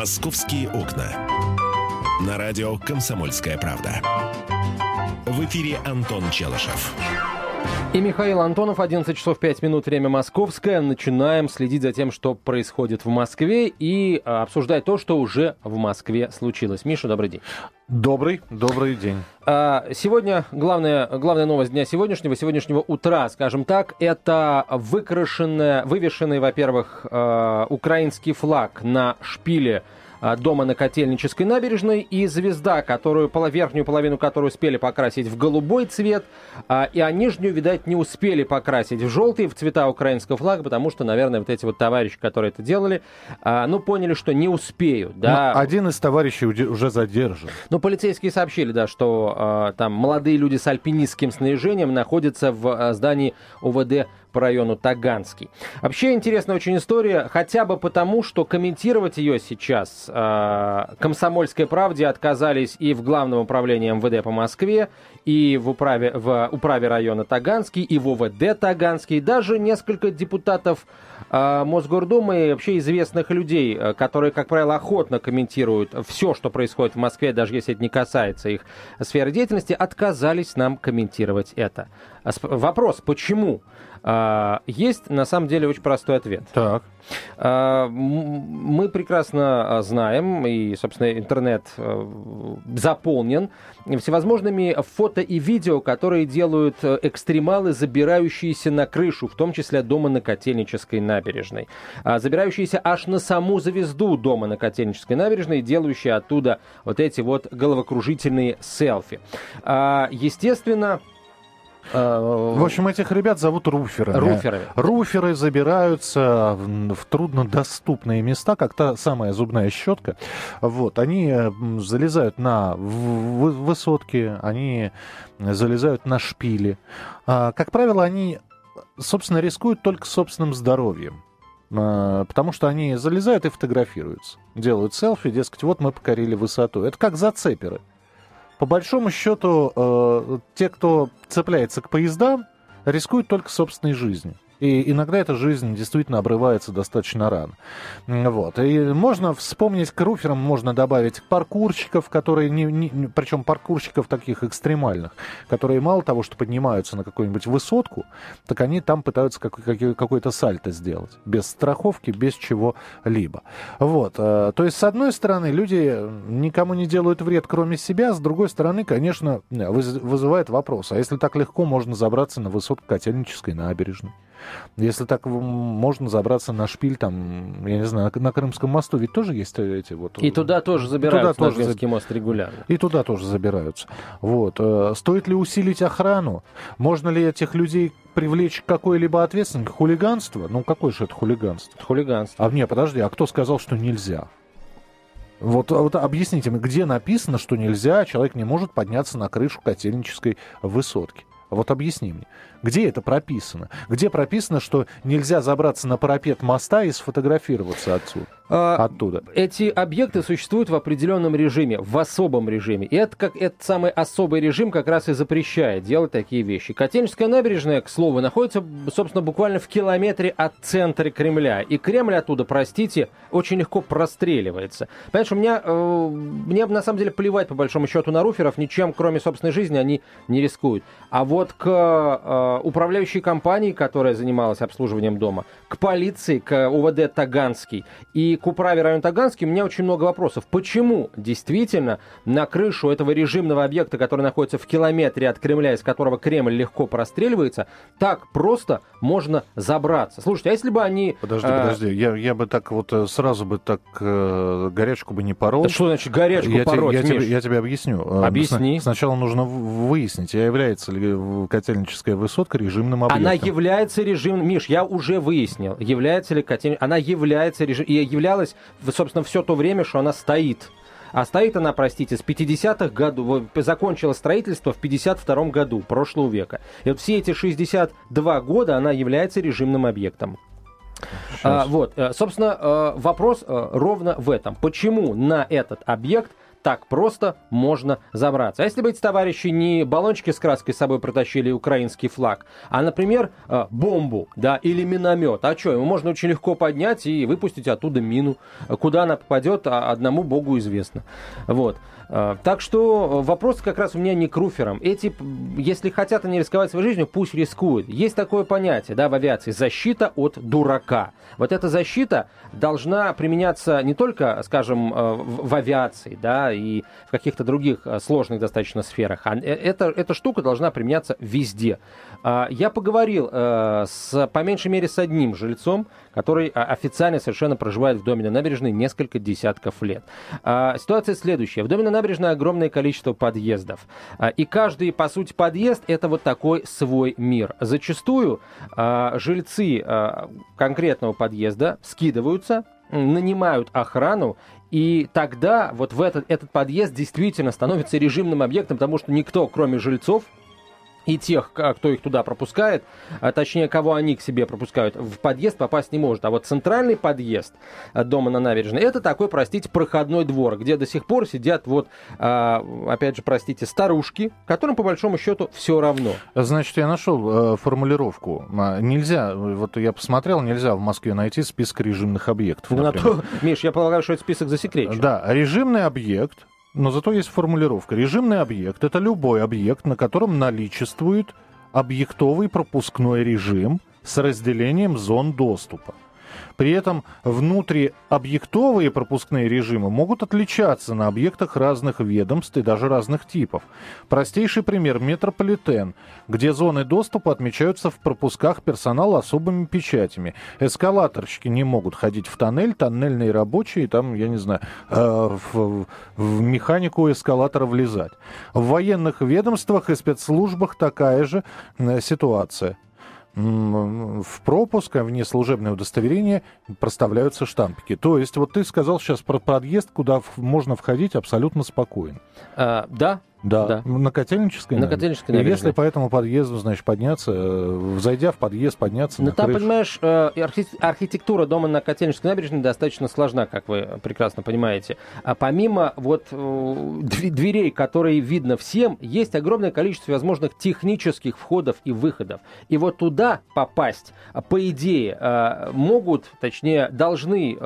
«Московские окна». На радио «Комсомольская правда». В эфире Антон Челышев. И Михаил Антонов, 11 часов 5 минут, время московское. Начинаем следить за тем, что происходит в Москве и а, обсуждать то, что уже в Москве случилось. Миша, добрый день. Добрый, добрый день. А, сегодня главная, главная новость дня сегодняшнего, сегодняшнего утра, скажем так, это выкрашенная, вывешенный, во-первых, а, украинский флаг на шпиле дома на Котельнической набережной и звезда, которую, верхнюю половину которой успели покрасить в голубой цвет, а, и а нижнюю, видать, не успели покрасить в желтый, в цвета украинского флага, потому что, наверное, вот эти вот товарищи, которые это делали, а, ну, поняли, что не успеют. Да. Но один из товарищей уже задержан. Ну, полицейские сообщили, да, что там молодые люди с альпинистским снаряжением находятся в здании УВД по району Таганский. Вообще интересная очень история, хотя бы потому, что комментировать ее сейчас э, «Комсомольской правде» отказались и в Главном управлении МВД по Москве, и в управе, в управе района Таганский, и в ОВД Таганский, даже несколько депутатов э, Мосгордумы и вообще известных людей, э, которые, как правило, охотно комментируют все, что происходит в Москве, даже если это не касается их сферы деятельности, отказались нам комментировать это. Вопрос, почему? Есть на самом деле очень простой ответ. Так. А, мы прекрасно а, знаем, и, собственно, интернет заполнен всевозможными фото и видео, которые делают экстремалы, забирающиеся на крышу, в том числе дома на Котельнической набережной. Забирающиеся аж на саму звезду дома на Котельнической набережной, делающие оттуда вот эти вот головокружительные селфи. Естественно, Э, в общем, этих ребят зовут руферами. Руферы. Руферы забираются в, в труднодоступные места, как та самая зубная щетка. Вот, они залезают на высотки, они залезают на шпили. А, как правило, они, собственно, рискуют только собственным здоровьем а, потому что они залезают и фотографируются. Делают селфи, дескать, вот мы покорили высоту. Это как зацеперы. По большому счету, э, те, кто цепляется к поездам, рискуют только собственной жизнью. И иногда эта жизнь действительно обрывается достаточно рано. Вот. И можно вспомнить к руферам, можно добавить паркурщиков, которые, не, не, причем паркурщиков таких экстремальных, которые мало того, что поднимаются на какую-нибудь высотку, так они там пытаются как, как, какой-то сальто сделать. Без страховки, без чего-либо. Вот. Э, то есть, с одной стороны, люди никому не делают вред, кроме себя, с другой стороны, конечно, вызывает вопрос, а если так легко можно забраться на высотку Котельнической набережной? Если так можно забраться на шпиль, там, я не знаю, на, на Крымском мосту ведь тоже есть эти вот... И туда тоже забираются туда на тоже мост регулярно. И туда тоже забираются. Вот. Э, стоит ли усилить охрану? Можно ли этих людей привлечь к какой-либо ответственности? Хулиганство? Ну, какое же это хулиганство? Хулиганство. А не, подожди, а кто сказал, что нельзя? Вот, вот объясните мне, где написано, что нельзя, человек не может подняться на крышу котельнической высотки? Вот объясни мне. Где это прописано? Где прописано, что нельзя забраться на парапет моста и сфотографироваться отсюда? А, оттуда. Эти объекты существуют в определенном режиме, в особом режиме. И это как этот самый особый режим как раз и запрещает делать такие вещи. Котельническая набережная, к слову, находится, собственно, буквально в километре от центра Кремля. И Кремль оттуда, простите, очень легко простреливается. Понимаешь, у меня, э, мне на самом деле плевать, по большому счету, на руферов, ничем, кроме собственной жизни, они не рискуют. А вот к э, управляющей компании, которая занималась обслуживанием дома, к полиции, к УВД Таганский и к управе района Таганский у меня очень много вопросов. Почему действительно на крышу этого режимного объекта, который находится в километре от Кремля, из которого Кремль легко простреливается, так просто можно забраться? Слушайте, а если бы они... Подожди, э... подожди, я, я бы так вот э, сразу бы так э, горячку бы не порол. Это что значит горячку я пороть, те, я, тебе, я тебе объясню. Э, Объясни. Сначала нужно выяснить, а является ли котельническая высотка режимным объектом. Она является режимным... Миш, я уже выяснил, является ли котельная... Она является режим... И являлась, собственно, все то время, что она стоит. А стоит она, простите, с 50-х годов, закончила строительство в 52 году прошлого века. И вот все эти 62 года она является режимным объектом. А, вот, э, собственно, э, вопрос э, ровно в этом. Почему на этот объект так просто можно забраться. А если бы эти товарищи не баллончики с краской с собой протащили украинский флаг, а, например, э, бомбу, да, или миномет, а что, его можно очень легко поднять и выпустить оттуда мину. Куда она попадет, а одному богу известно. Вот. Э, так что вопрос как раз у меня не к руферам. Эти, если хотят они рисковать своей жизнью, пусть рискуют. Есть такое понятие да, в авиации – защита от дурака. Вот эта защита должна применяться не только, скажем, э, в авиации да, и в каких-то других э, сложных достаточно сферах, а эта, эта штука должна применяться везде. Я поговорил с, по меньшей мере с одним жильцом, который официально совершенно проживает в доме на набережной несколько десятков лет. Ситуация следующая. В доме на набережной огромное количество подъездов. А, и каждый, по сути, подъезд – это вот такой свой мир. Зачастую а, жильцы а, конкретного подъезда скидываются, нанимают охрану и тогда вот в этот, этот подъезд действительно становится режимным объектом, потому что никто, кроме жильцов, и тех, кто их туда пропускает, а точнее, кого они к себе пропускают, в подъезд попасть не может. А вот центральный подъезд дома на набережной, это такой, простите, проходной двор, где до сих пор сидят вот, а, опять же, простите, старушки, которым по большому счету все равно. Значит, я нашел э, формулировку. А, нельзя, вот я посмотрел, нельзя в Москве найти список режимных объектов. Ну, на то, Миш, я полагаю, что это список засекречен. Да, режимный объект но зато есть формулировка. Режимный объект – это любой объект, на котором наличествует объектовый пропускной режим с разделением зон доступа. При этом внутриобъектовые пропускные режимы могут отличаться на объектах разных ведомств и даже разных типов. Простейший пример – метрополитен, где зоны доступа отмечаются в пропусках персонала особыми печатями. Эскалаторщики не могут ходить в тоннель, тоннельные рабочие, там, я не знаю, э, в, в механику эскалатора влезать. В военных ведомствах и спецслужбах такая же э, ситуация в пропуск, а в служебное удостоверение проставляются штампики. То есть, вот ты сказал сейчас про подъезд, куда можно входить абсолютно спокойно. А, да, да, да. на Котельнической На Котельнической набережной. Если по этому подъезду, значит, подняться, э, зайдя в подъезд, подняться Ну, там, крышу. понимаешь, э, архитектура дома на Котельнической набережной достаточно сложна, как вы прекрасно понимаете. А помимо вот э, дверей, которые видно всем, есть огромное количество возможных технических входов и выходов. И вот туда попасть, по идее, могут, точнее, должны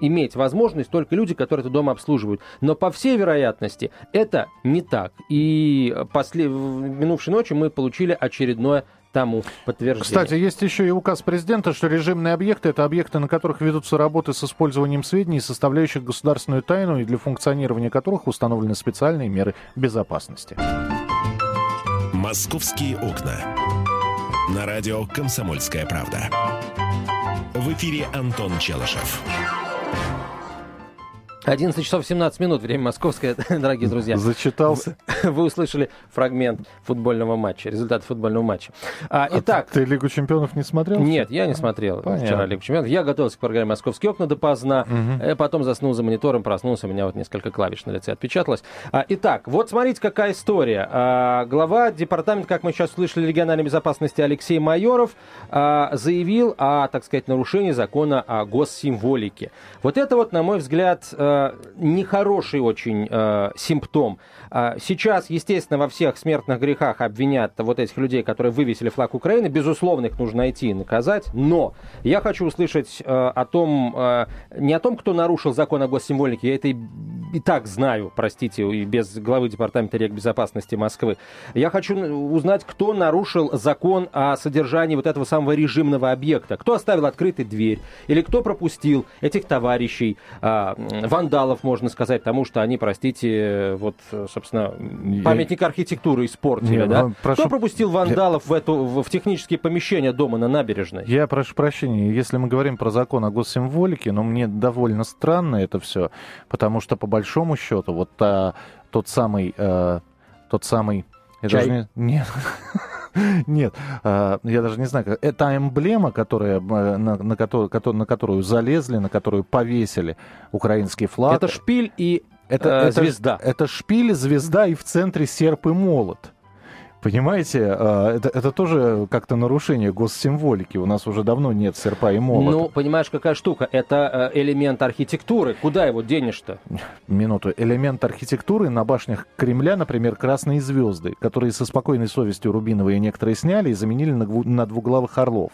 иметь возможность только люди, которые это дома обслуживают. Но, по всей вероятности, это не так так. И после... минувшей ночью мы получили очередное тому подтверждение. Кстати, есть еще и указ президента, что режимные объекты – это объекты, на которых ведутся работы с использованием сведений, составляющих государственную тайну, и для функционирования которых установлены специальные меры безопасности. «Московские окна». На радио «Комсомольская правда». В эфире Антон Челышев. 11 часов 17 минут, время московское, дорогие друзья. Зачитался. Вы услышали фрагмент футбольного матча, результат футбольного матча. А, а итак... Ты Лигу чемпионов не смотрел? Нет, я не смотрел Понятно. вчера Лигу чемпионов. Я готовился к программе «Московские окна» допоздна, угу. потом заснул за монитором, проснулся, у меня вот несколько клавиш на лице отпечаталось. А, итак, вот смотрите, какая история. А, глава департамента, как мы сейчас слышали, региональной безопасности Алексей Майоров а, заявил о, так сказать, нарушении закона о госсимволике. Вот это вот, на мой взгляд, Э, нехороший очень э, симптом. А сейчас, естественно, во всех смертных грехах обвинят вот этих людей, которые вывесили флаг Украины. Безусловно, их нужно найти и наказать. Но я хочу услышать э, о том, э, не о том, кто нарушил закон о госсимволике, я это и, и так знаю, простите, и без главы Департамента регбезопасности Москвы. Я хочу узнать, кто нарушил закон о содержании вот этого самого режимного объекта. Кто оставил открытой дверь, или кто пропустил этих товарищей, э, вандалов, можно сказать, потому что они, простите, вот, собственно, памятник архитектуры испортили, Не, да? Ну, прошу... Кто пропустил вандалов я... в, эту, в, в технические помещения дома на набережной? Я прошу прощения, если мы говорим про закон о госсимволике, но мне довольно странно это все, потому что, по большому счету, вот а, тот самый... А, тот самый... Я Чай? Даже не... Нет. Нет, а, я даже не знаю, это эмблема, которая, на, на, которую, на которую залезли, на которую повесили украинский флаг. Это шпиль и это, э, это звезда. Это шпиль, звезда и в центре серп и молот. Понимаете, э, это, это тоже как-то нарушение госсимволики. У нас уже давно нет серпа и молота. Ну, понимаешь, какая штука? Это э, элемент архитектуры. Куда его денешь-то? Минуту. Элемент архитектуры на башнях Кремля, например, красные звезды, которые со спокойной совестью Рубиновые некоторые сняли и заменили на, на двуглавых орлов.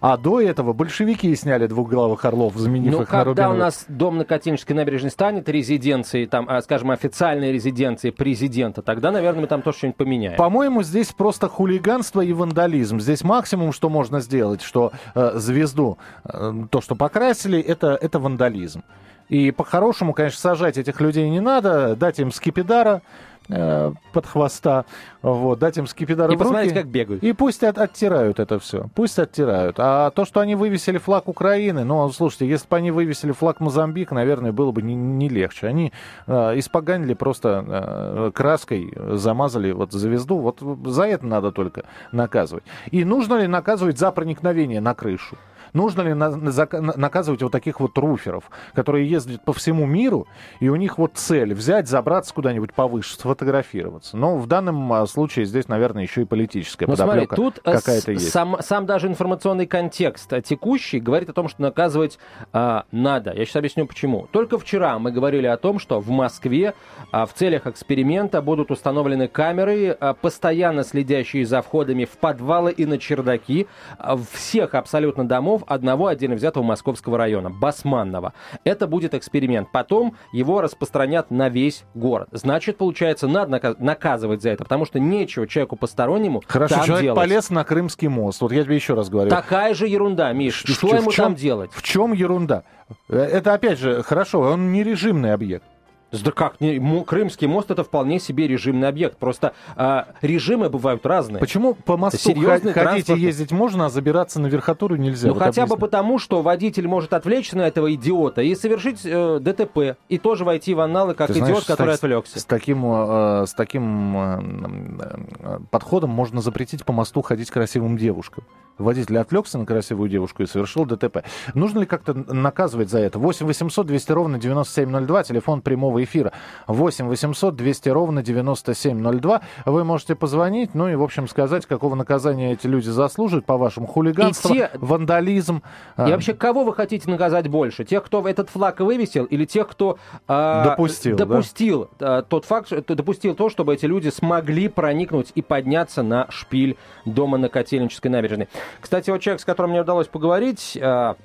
А до этого большевики сняли двухглавых орлов, заменив ну, их на когда у нас дом на Котельнической набережной станет резиденцией, там, а, скажем, официальной резиденцией президента, тогда, наверное, мы там тоже что-нибудь поменяем. По-моему, здесь просто хулиганство и вандализм. Здесь максимум, что можно сделать, что э, звезду, э, то, что покрасили, это, это вандализм. И по-хорошему, конечно, сажать этих людей не надо, дать им скипидара, Э, под хвоста, вот, дать им скипидар и руки. как бегают. И пусть от, оттирают это все, пусть оттирают. А то, что они вывесили флаг Украины, ну, слушайте, если бы они вывесили флаг Мозамбик, наверное, было бы не, не легче. Они э, испоганили просто э, краской, замазали вот звезду, вот за это надо только наказывать. И нужно ли наказывать за проникновение на крышу? Нужно ли на, на, наказывать вот таких вот руферов, которые ездят по всему миру, и у них вот цель взять, забраться куда-нибудь повыше, сфотографироваться. Но в данном а, случае здесь, наверное, еще и политическая Но подоплека смотри, тут э, какая-то есть. Сам, сам даже информационный контекст а, текущий говорит о том, что наказывать а, надо. Я сейчас объясню почему. Только вчера мы говорили о том, что в Москве а, в целях эксперимента будут установлены камеры, а, постоянно следящие за входами в подвалы и на чердаки а, всех абсолютно домов, домов одного отдельно взятого московского района, Басманного. Это будет эксперимент. Потом его распространят на весь город. Значит, получается, надо наказывать за это, потому что нечего человеку постороннему Хорошо, там человек делать. полез на Крымский мост. Вот я тебе еще раз говорю. Такая же ерунда, Миш. Что ему чем, там делать? В чем ерунда? Э, это, опять же, хорошо, он не режимный объект. Да как, не, Крымский мост это вполне себе режимный объект. Просто а, режимы бывают разные. Почему по мосту Серьезный ходить и ездить можно, а забираться на верхотуру нельзя? Ну вот хотя объясни. бы потому, что водитель может отвлечься на этого идиота и совершить э, ДТП. И тоже войти в анналы как Ты идиот, знаешь, который с, отвлекся. С таким, э, с таким э, э, подходом можно запретить по мосту ходить красивым девушкам водитель отвлекся на красивую девушку и совершил ДТП. Нужно ли как-то наказывать за это? 8 800 200 ровно 9702, телефон прямого эфира. 8 800 200 ровно 9702. Вы можете позвонить, ну и, в общем, сказать, какого наказания эти люди заслуживают, по-вашему, хулиганство, те... вандализм. И а... вообще, кого вы хотите наказать больше? Тех, кто этот флаг вывесил, или тех, кто а, допустил, допустил да? тот факт, допустил то, чтобы эти люди смогли проникнуть и подняться на шпиль дома на Котельнической набережной? Кстати, вот человек, с которым мне удалось поговорить, а,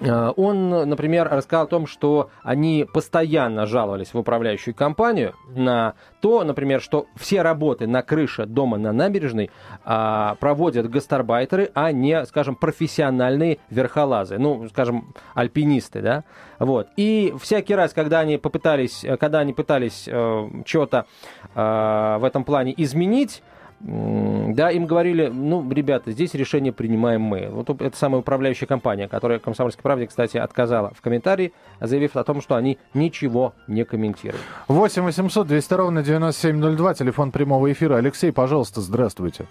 а, он, например, рассказал о том, что они постоянно жаловались в управляющую компанию на то, например, что все работы на крыше дома на набережной а, проводят гастарбайтеры, а не, скажем, профессиональные верхолазы, ну, скажем, альпинисты, да, вот. И всякий раз, когда они попытались, когда они пытались э, что-то э, в этом плане изменить, да, им говорили, ну, ребята, здесь решение принимаем мы. Вот это самая управляющая компания, которая «Комсомольской правде», кстати, отказала в комментарии, заявив о том, что они ничего не комментируют. 8 800 200 ровно 9702, телефон прямого эфира. Алексей, пожалуйста, здравствуйте.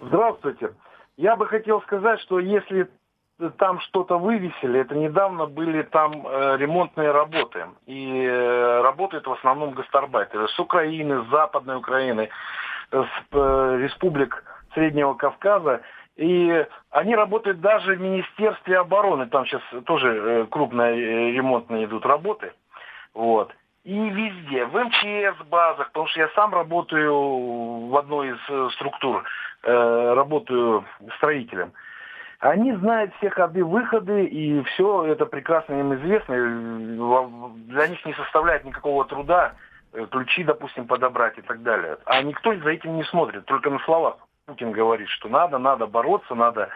Здравствуйте. Я бы хотел сказать, что если там что-то вывесили, это недавно были там э, ремонтные работы. И э, работают в основном гастарбайтеры с Украины, с Западной Украины э, республик Среднего Кавказа. И они работают даже в Министерстве обороны. Там сейчас тоже э, крупные э, ремонтные идут работы. Вот. И везде, в МЧС базах, потому что я сам работаю в одной из структур, работаю строителем. Они знают все ходы, выходы, и все это прекрасно им известно. Для них не составляет никакого труда ключи, допустим, подобрать и так далее. А никто за этим не смотрит, только на словах. Путин говорит, что надо, надо бороться, надо.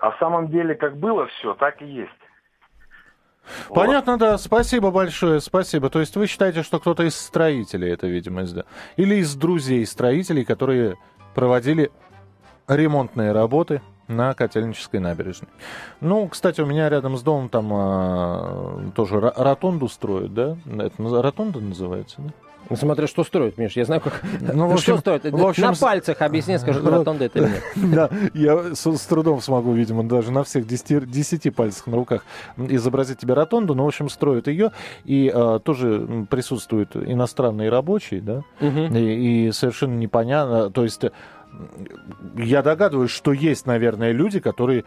А в самом деле, как было все, так и есть. Понятно, вот. да. Спасибо большое, спасибо. То есть вы считаете, что кто-то из строителей это, видимо, да? Или из друзей строителей, которые проводили ремонтные работы на Котельнической набережной. Ну, кстати, у меня рядом с домом там а, тоже ротонду строят, да? Это ротонда называется, да? Ну, смотря что строят, Миш, я знаю, как... Ну, в общем- что стоит? в общем, На пальцах объясни, скажи, Ну, ротонда это или нет. Да, я с, с трудом смогу, видимо, даже на всех 10, 10 пальцах на руках изобразить тебе ротонду, но, в общем, строят ее, и э, тоже присутствуют иностранные рабочие, да, Мгм. и, и совершенно непонятно, то есть... э, Я догадываюсь, что есть, наверное, люди, которые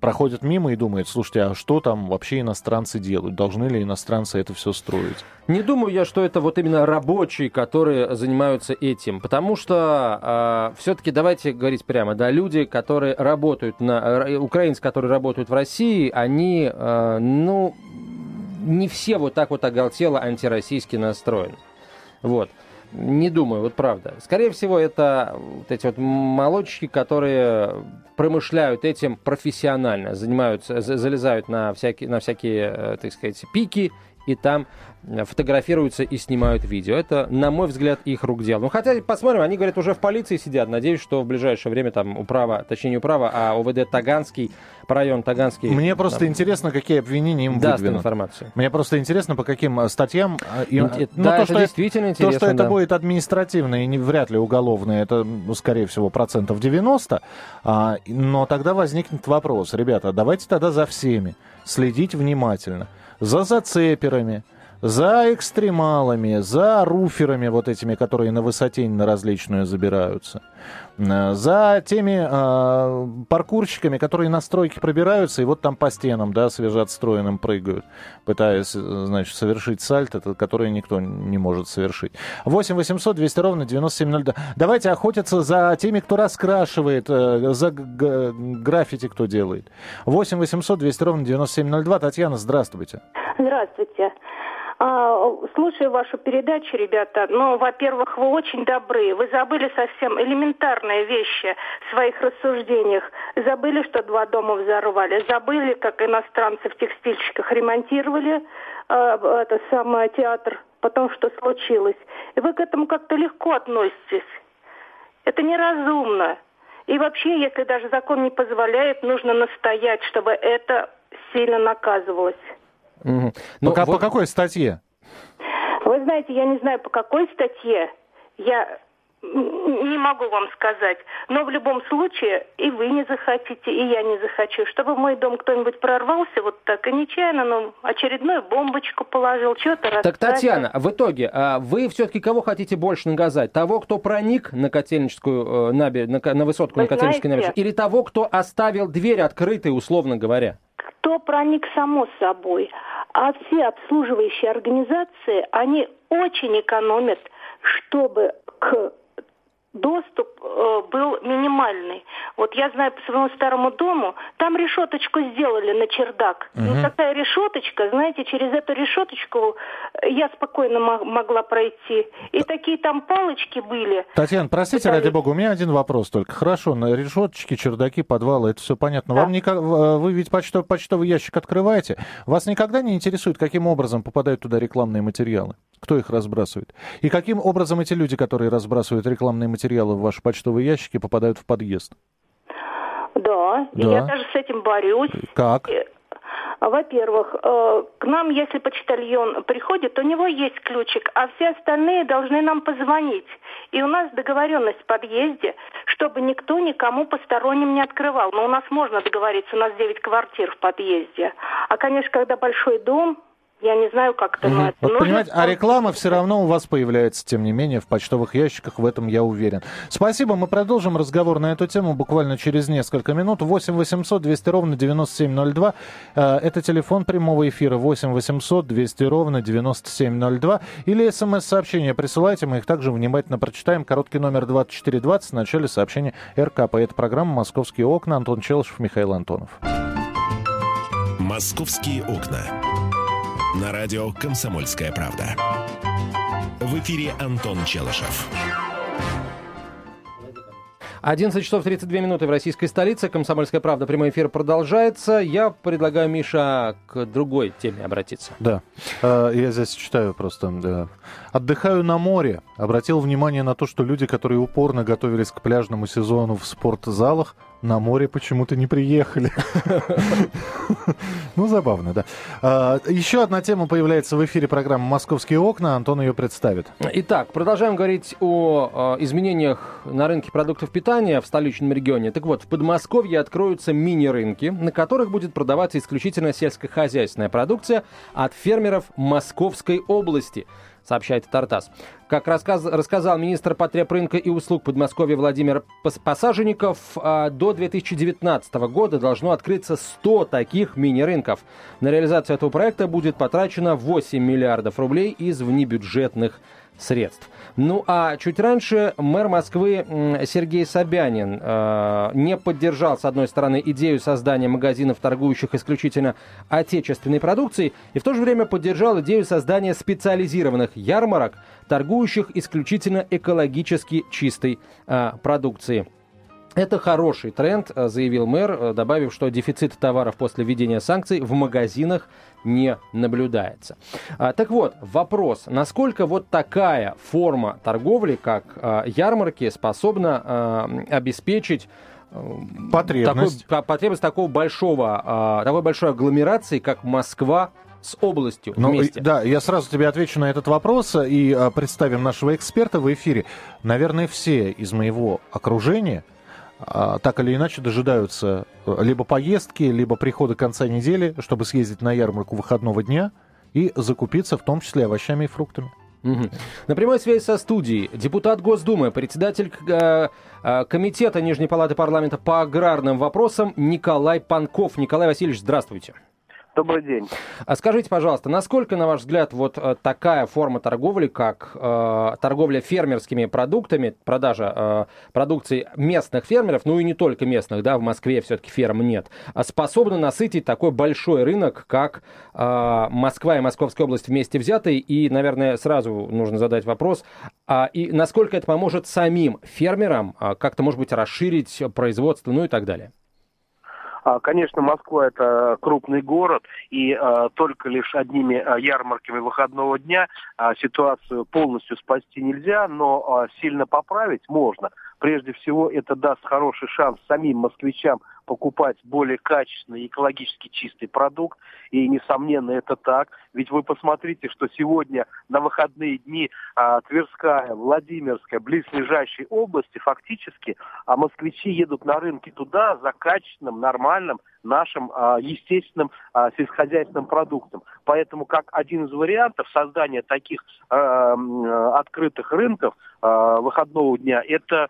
проходят мимо и думают, слушайте, а что там вообще иностранцы делают? Должны ли иностранцы это все строить? Не думаю я, что это вот именно рабочие, которые занимаются этим, потому что все-таки давайте говорить прямо, да, люди, которые работают на э, украинцы, которые работают в России, они, э, ну, не все вот так вот оголтело антироссийски настроены. Вот. Не думаю, вот правда. Скорее всего, это вот эти вот молодчики, которые промышляют этим профессионально, занимаются, за- залезают на всякие, на всякие, э, так сказать, пики, и там э, фотографируются и снимают видео. Это, на мой взгляд, их рук дело. Ну, хотя, посмотрим, они, говорят, уже в полиции сидят. Надеюсь, что в ближайшее время там управа, точнее, не управа, а ОВД Таганский, по району Таганский. Мне просто интересно, какие обвинения им даст выдвинут. информацию. Мне просто интересно, по каким э, статьям... э, им- Ин- ну, да, то, это что действительно То, интересно. что это да. будет административное и не, вряд ли уголовное, это, ну, скорее всего, процентов 90. А, но тогда возникнет вопрос. Ребята, давайте тогда за всеми следить внимательно. За зацеперами, за экстремалами, за руферами вот этими, которые на высотень на различную забираются. Э, За теми э, паркурщиками, которые на стройке пробираются и вот там по стенам, да, свежеотстроенным прыгают, пытаясь, э, значит, совершить сальто, который никто не может совершить. 8 800 200 ровно 9702. Давайте охотиться за теми, кто раскрашивает, э, за граффити, кто делает. 8 800 200 ровно 9702. Татьяна, здравствуйте. Здравствуйте. А, слушаю вашу передачу, ребята. Ну, во-первых, вы очень добры. Вы забыли совсем элементарные вещи в своих рассуждениях. Забыли, что два дома взорвали. Забыли, как иностранцы в текстильщиках ремонтировали э, это самое театр. Потом, что случилось. И вы к этому как-то легко относитесь. Это неразумно. И вообще, если даже закон не позволяет, нужно настоять, чтобы это сильно наказывалось. Мгм. Ну, по, ка- вот- по какой статье? Вы знаете, я не знаю, по какой статье, я не могу вам сказать, но в любом случае и вы не захотите, и я не захочу, чтобы в мой дом кто-нибудь прорвался вот так и нечаянно, ну, очередную бомбочку положил, что-то Так, расставил. Татьяна, в итоге, а вы все-таки кого хотите больше наказать? Того, кто проник на Котельническую, э, набе- на, на высотку Вы на Котельнической набережной? Или того, кто оставил дверь открытой, условно говоря? Кто проник, само собой. А все обслуживающие организации, они очень экономят, чтобы к доступ э, был минимальный. Вот я знаю по своему старому дому, там решеточку сделали на чердак. Ну, такая решеточка, знаете, через эту решеточку э, я спокойно мо- могла пройти. И такие там палочки были. Татьяна, простите, Пытались. ради бога, у меня один вопрос только. Хорошо, на решеточки, чердаки, подвалы, это все понятно. Да. Вам никак, вы ведь почтов- почтовый ящик открываете. Вас никогда не интересует, каким образом попадают туда рекламные материалы? Кто их разбрасывает? И каким образом эти люди, которые разбрасывают рекламные материалы в ваши почтовые ящики, попадают в подъезд? Да, Да. я даже с этим борюсь. Как? Во-первых, э, к нам, если почтальон приходит, у него есть ключик, а все остальные должны нам позвонить. И у нас договоренность в подъезде, чтобы никто никому посторонним не открывал. Но у нас можно договориться, у нас 9 квартир в подъезде. А, конечно, когда большой дом, я не знаю, как это, это Вот нужно понимаете, а реклама все равно у вас появляется, тем не менее, в почтовых ящиках, в этом я уверен. Спасибо, мы продолжим разговор на эту тему буквально через несколько минут. 8 800 200 ровно 9702. Э, Это телефон прямого эфира 8 800 200 ровно 9702. Или смс-сообщения присылайте, мы их также внимательно прочитаем. Короткий номер 2420 в начале сообщения РКП. Это программа «Московские окна». Антон Челышев, Михаил Антонов. «Московские окна». На радио «Комсомольская правда». В эфире Антон Челышев. 11 часов 32 минуты в российской столице. Комсомольская правда. Прямой эфир продолжается. Я предлагаю, Миша, к другой теме обратиться. Да, Э, я здесь читаю просто. да. Отдыхаю на море. Обратил внимание на то, что люди, которые упорно готовились к пляжному сезону в спортзалах, на море почему-то не приехали. Ну, забавно, да. А, еще одна тема появляется в эфире программы «Московские окна». Антон ее представит. Итак, продолжаем говорить о а, изменениях на рынке продуктов питания в столичном регионе. Так вот, в Подмосковье откроются мини-рынки, на которых будет продаваться исключительно сельскохозяйственная продукция от фермеров Московской области сообщает Тартас. Как рассказ, рассказал министр потребрынка и услуг Подмосковья Владимир Посаженников, а, до 2019 года должно открыться 100 таких мини-рынков. На реализацию этого проекта будет потрачено 8 миллиардов рублей из внебюджетных средств. Ну а чуть раньше мэр Москвы Сергей Собянин э, не поддержал, с одной стороны, идею создания магазинов, торгующих исключительно отечественной продукцией, и в то же время поддержал идею создания специализированных ярмарок, торгующих исключительно экологически чистой э, продукцией. Это хороший тренд, э, заявил мэр, э, добавив, что дефицит товаров после введения санкций в магазинах не наблюдается. А, так вот, вопрос, насколько вот такая форма торговли, как а, ярмарки, способна а, обеспечить потребность. Такой, потребность такого большого, такой большой агломерации, как Москва с областью ну, вместе. Да, я сразу тебе отвечу на этот вопрос и представим нашего эксперта в эфире. Наверное, все из моего окружения – а, так или иначе дожидаются э, либо поездки, либо прихода конца недели, чтобы съездить на ярмарку выходного дня и закупиться в том числе овощами и фруктами. Угу. На прямой связи со студией депутат Госдумы, председатель э, э, комитета Нижней Палаты парламента по аграрным вопросам Николай Панков. Николай Васильевич, здравствуйте. Добрый день. А скажите, пожалуйста, насколько, на ваш взгляд, вот э, такая форма торговли, как э, торговля фермерскими продуктами, продажа э, продукции местных фермеров, ну и не только местных, да, в Москве все-таки ферм нет, а способна насытить такой большой рынок, как э, Москва и Московская область вместе взятые? И, наверное, сразу нужно задать вопрос, а, и насколько это поможет самим фермерам а, как-то, может быть, расширить производство, ну и так далее? А, конечно, Москва это крупный город, и а, только лишь одними а, ярмарками выходного дня ситуацию полностью спасти нельзя, но сильно поправить можно. Прежде всего, это даст хороший шанс самим москвичам покупать более качественный, экологически чистый продукт. И, несомненно, это так. Ведь вы посмотрите, что сегодня на выходные дни а, Тверская, Владимирская, близлежащие области фактически а москвичи едут на рынки туда за качественным, нормальным, нашим а, естественным а, сельскохозяйственным продуктом. Поэтому как один из вариантов создания таких а, открытых рынков выходного дня, это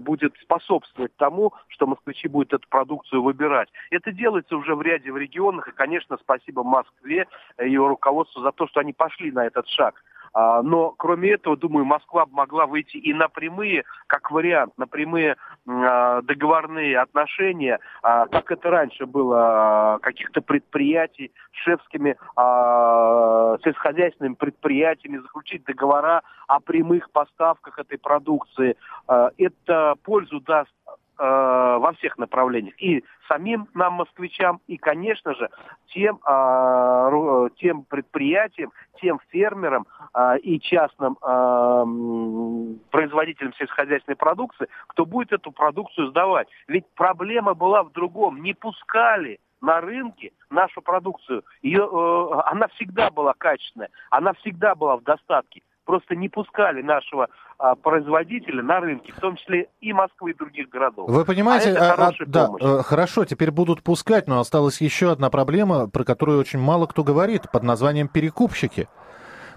будет способствовать тому, что москвичи будут эту продукцию выбирать. Это делается уже в ряде в регионах, и, конечно, спасибо Москве и ее руководству за то, что они пошли на этот шаг. А, но кроме этого, думаю, Москва могла выйти и на прямые, как вариант, на прямые а, договорные отношения, а, как это раньше было, каких-то предприятий с шефскими сельскохозяйственными предприятиями, заключить договора о прямых поставках этой продукции. Это пользу даст э, во всех направлениях. И самим нам, москвичам, и, конечно же, тем, э, тем предприятиям, тем фермерам э, и частным э, производителям сельскохозяйственной продукции, кто будет эту продукцию сдавать. Ведь проблема была в другом. Не пускали на рынке нашу продукцию. Ее, э, она всегда была качественная, она всегда была в достатке просто не пускали нашего а, производителя на рынке, в том числе и Москвы, и других городов. Вы понимаете, а а, а, да, э, хорошо, теперь будут пускать, но осталась еще одна проблема, про которую очень мало кто говорит, под названием перекупщики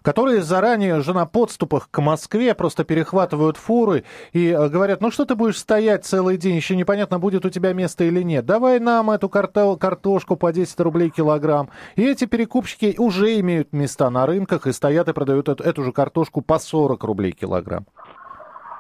которые заранее уже на подступах к Москве просто перехватывают фуры и э, говорят, ну что ты будешь стоять целый день, еще непонятно, будет у тебя место или нет. Давай нам эту карто картошку по 10 рублей килограмм. И эти перекупщики уже имеют места на рынках и стоят и продают эту, эту же картошку по 40 рублей килограмм.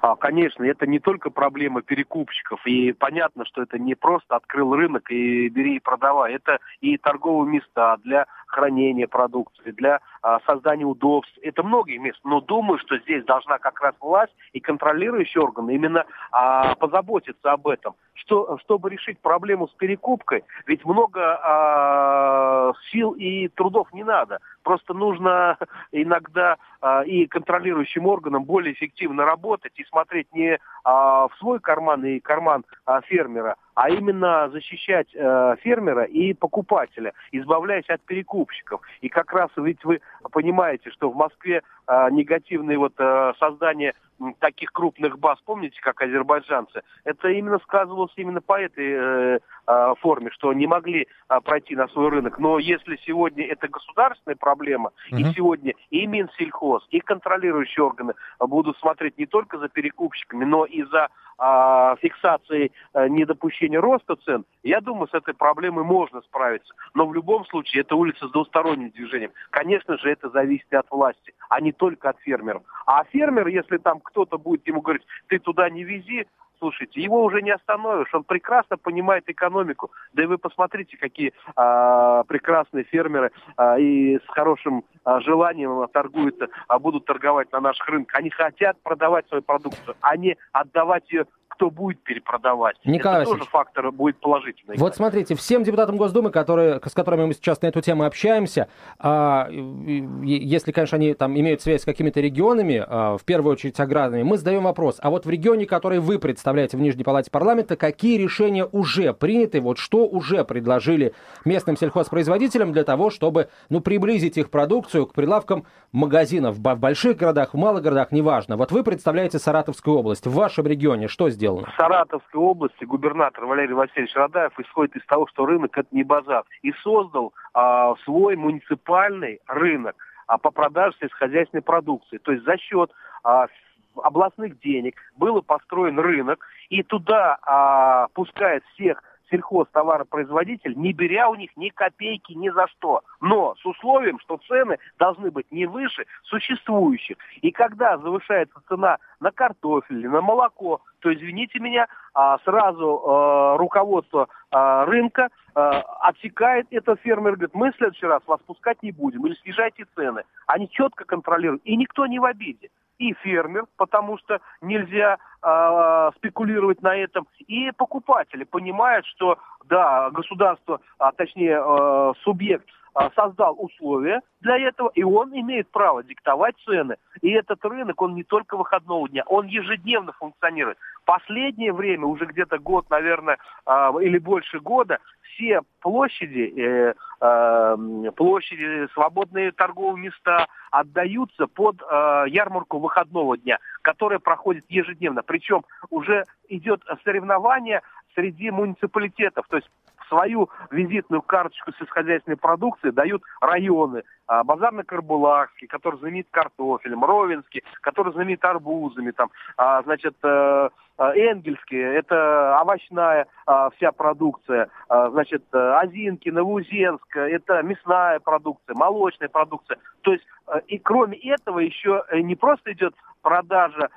А, конечно, это не только проблема перекупщиков, и понятно, что это не просто открыл рынок и бери и продавай, это и торговые места для хранения продукции, для а, создания удобств. Это многие места. Но думаю, что здесь должна как раз власть и контролирующие органы именно а, позаботиться об этом. Что, чтобы решить проблему с перекупкой, ведь много а, сил и трудов не надо. Просто нужно иногда а, и контролирующим органам более эффективно работать и смотреть не а, в свой карман и карман а, фермера, а именно защищать э, фермера и покупателя, избавляясь от перекупщиков. И как раз ведь вы понимаете, что в Москве э, негативное вот э, создание таких крупных баз, помните, как азербайджанцы, это именно сказывалось именно по этой э, э, форме, что не могли э, пройти на свой рынок. Но если сегодня это государственная проблема, mm-hmm. и сегодня и Минсельхоз, и контролирующие органы будут смотреть не только за перекупщиками, но и за а, фиксацией а, недопущения роста цен, я думаю, с этой проблемой можно справиться. Но в любом случае это улица с двусторонним движением. Конечно же, это зависит от власти, а не только от фермеров. А фермер, если там кто-то будет ему говорить, ты туда не вези, слушайте, его уже не остановишь, он прекрасно понимает экономику. Да и вы посмотрите, какие а, прекрасные фермеры а, и с хорошим а, желанием торгуются, а будут торговать на наших рынках. Они хотят продавать свою продукцию, а не отдавать ее кто будет перепродавать. Николай Это тоже фактор будет положительный. Вот смотрите, всем депутатам Госдумы, которые, с которыми мы сейчас на эту тему общаемся, а, если, конечно, они там имеют связь с какими-то регионами, а, в первую очередь аграрными, мы задаем вопрос, а вот в регионе, который вы представляете в Нижней Палате парламента, какие решения уже приняты, вот что уже предложили местным сельхозпроизводителям для того, чтобы ну, приблизить их продукцию к прилавкам магазинов в больших городах, в малых городах, неважно. Вот вы представляете Саратовскую область. В вашем регионе что сделано? Сделано? В Саратовской области губернатор Валерий Васильевич Радаев исходит из того, что рынок это не базар, и создал а, свой муниципальный рынок а, по продаже сельскохозяйственной продукции. То есть за счет а, областных денег был построен рынок, и туда а, пускает всех сельхозтоваропроизводитель, не беря у них ни копейки ни за что. Но с условием, что цены должны быть не выше существующих. И когда завышается цена на картофель на молоко, то, извините меня, а, сразу а, руководство а, рынка отсекает это фермер, говорит, мы в следующий раз вас пускать не будем, или снижайте цены. Они четко контролируют, и никто не в обиде и фермер, потому что нельзя э, спекулировать на этом, и покупатели понимают, что да, государство, а точнее э, субъект создал условия для этого, и он имеет право диктовать цены. И этот рынок, он не только выходного дня, он ежедневно функционирует. Последнее время, уже где-то год, наверное, э, или больше года, все площади, э, э, площади, свободные торговые места отдаются под ярмарку выходного дня, которая проходит ежедневно. Причем уже идет соревнование среди муниципалитетов. То есть свою визитную карточку сельскохозяйственной продукции дают районы. А, Базарно-Карбулакский, который знаменит картофелем, Ровенский, который знаменит арбузами, там, а, значит, э, э, Энгельский, это овощная а, вся продукция, значит, Озинки, Новоузенск, это мясная продукция, молочная продукция. То есть, э, и кроме этого еще не просто идет продажа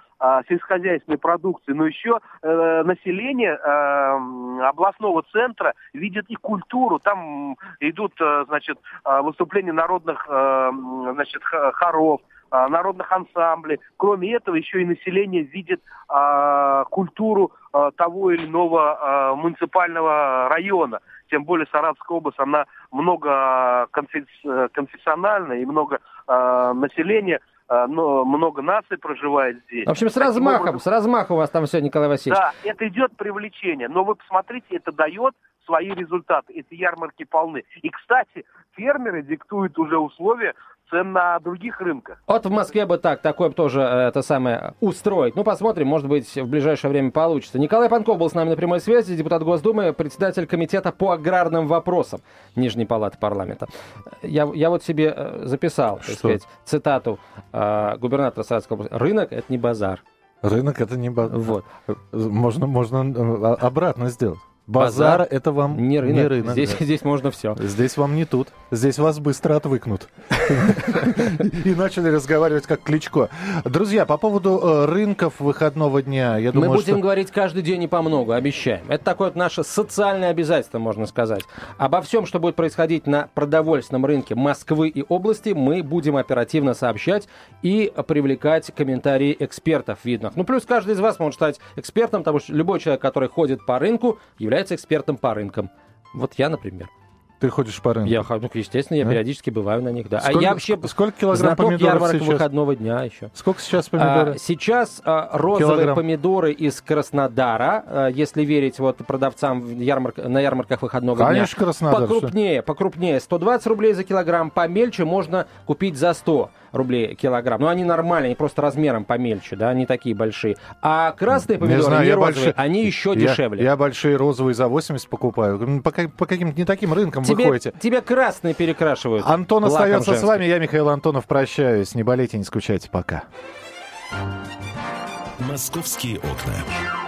сельскохозяйственной продукции, но еще э, население э, областного центра видит и культуру. Там идут, э, значит, э, выступления народных, э, значит, хоров, э, народных ансамблей. Кроме этого, еще и население видит э, культуру э, того или иного э, муниципального района. Тем более Саратовская область, она много конфессиональная и много э, населения а, но много наций проживает здесь. В общем, с размахом, образом... с размахом у вас там все, Николай Васильевич. Да, это идет привлечение, но вы посмотрите, это дает свои результаты, эти ярмарки полны. И, кстати, фермеры диктуют уже условия цен на других рынках. Вот в Москве бы так, такое бы тоже э, это самое устроить. Ну, посмотрим, может быть, в ближайшее время получится. Николай Панков был с нами на прямой связи, депутат Госдумы, председатель комитета по аграрным вопросам Нижней Палаты парламента. Я, я вот себе э, записал, так сказать, цитату э, губернатора Саратовской области. Рынок – это не базар. Рынок это не базар. Вот. Можно, можно э, обратно сделать. Базар, Базар это вам не рынок. Не рынок здесь, да. здесь можно все. Здесь вам не тут. Здесь вас быстро отвыкнут. И начали разговаривать как Кличко. Друзья, по поводу э, рынков выходного дня, я думаю, Мы будем говорить каждый день и по много, обещаем. Это такое вот наше социальное обязательство, можно сказать. Обо всем, что будет происходить на продовольственном рынке Москвы и области, мы будем оперативно сообщать и привлекать комментарии экспертов видных. Ну, плюс каждый из вас может стать экспертом, потому что любой человек, который ходит по рынку, является экспертом по рынкам. Вот я, например. Ты ходишь по рынку? Я, ну, естественно, я Да? периодически бываю на них, да. Сколько- а я вообще сколько килограмм знаток помидоров ярмарок сейчас? выходного дня еще. Сколько сейчас помидоры? А, сейчас а, розовые Килограмм. помидоры из Краснодара, а, если верить вот продавцам в ярмарк- на ярмарках выходного Конечно, дня. Краснодар, что? Покрупнее, покрупнее. 120 рублей за килограмм, помельче можно купить за 100 рублей килограмм. Ну, они нормальные, они просто размером помельче, да, не такие большие. А красные Не помидоры, знаю, не я розовые, большой- они еще Я- дешевле. Я, большие розовые за 80 покупаю. По, по каким-то не таким рынкам вы тебе, ходите. тебе красные перекрашивают. Антон остается с женским. вами. Я, Михаил Антонов, прощаюсь. Не болейте, не скучайте. Пока. «Московские окна».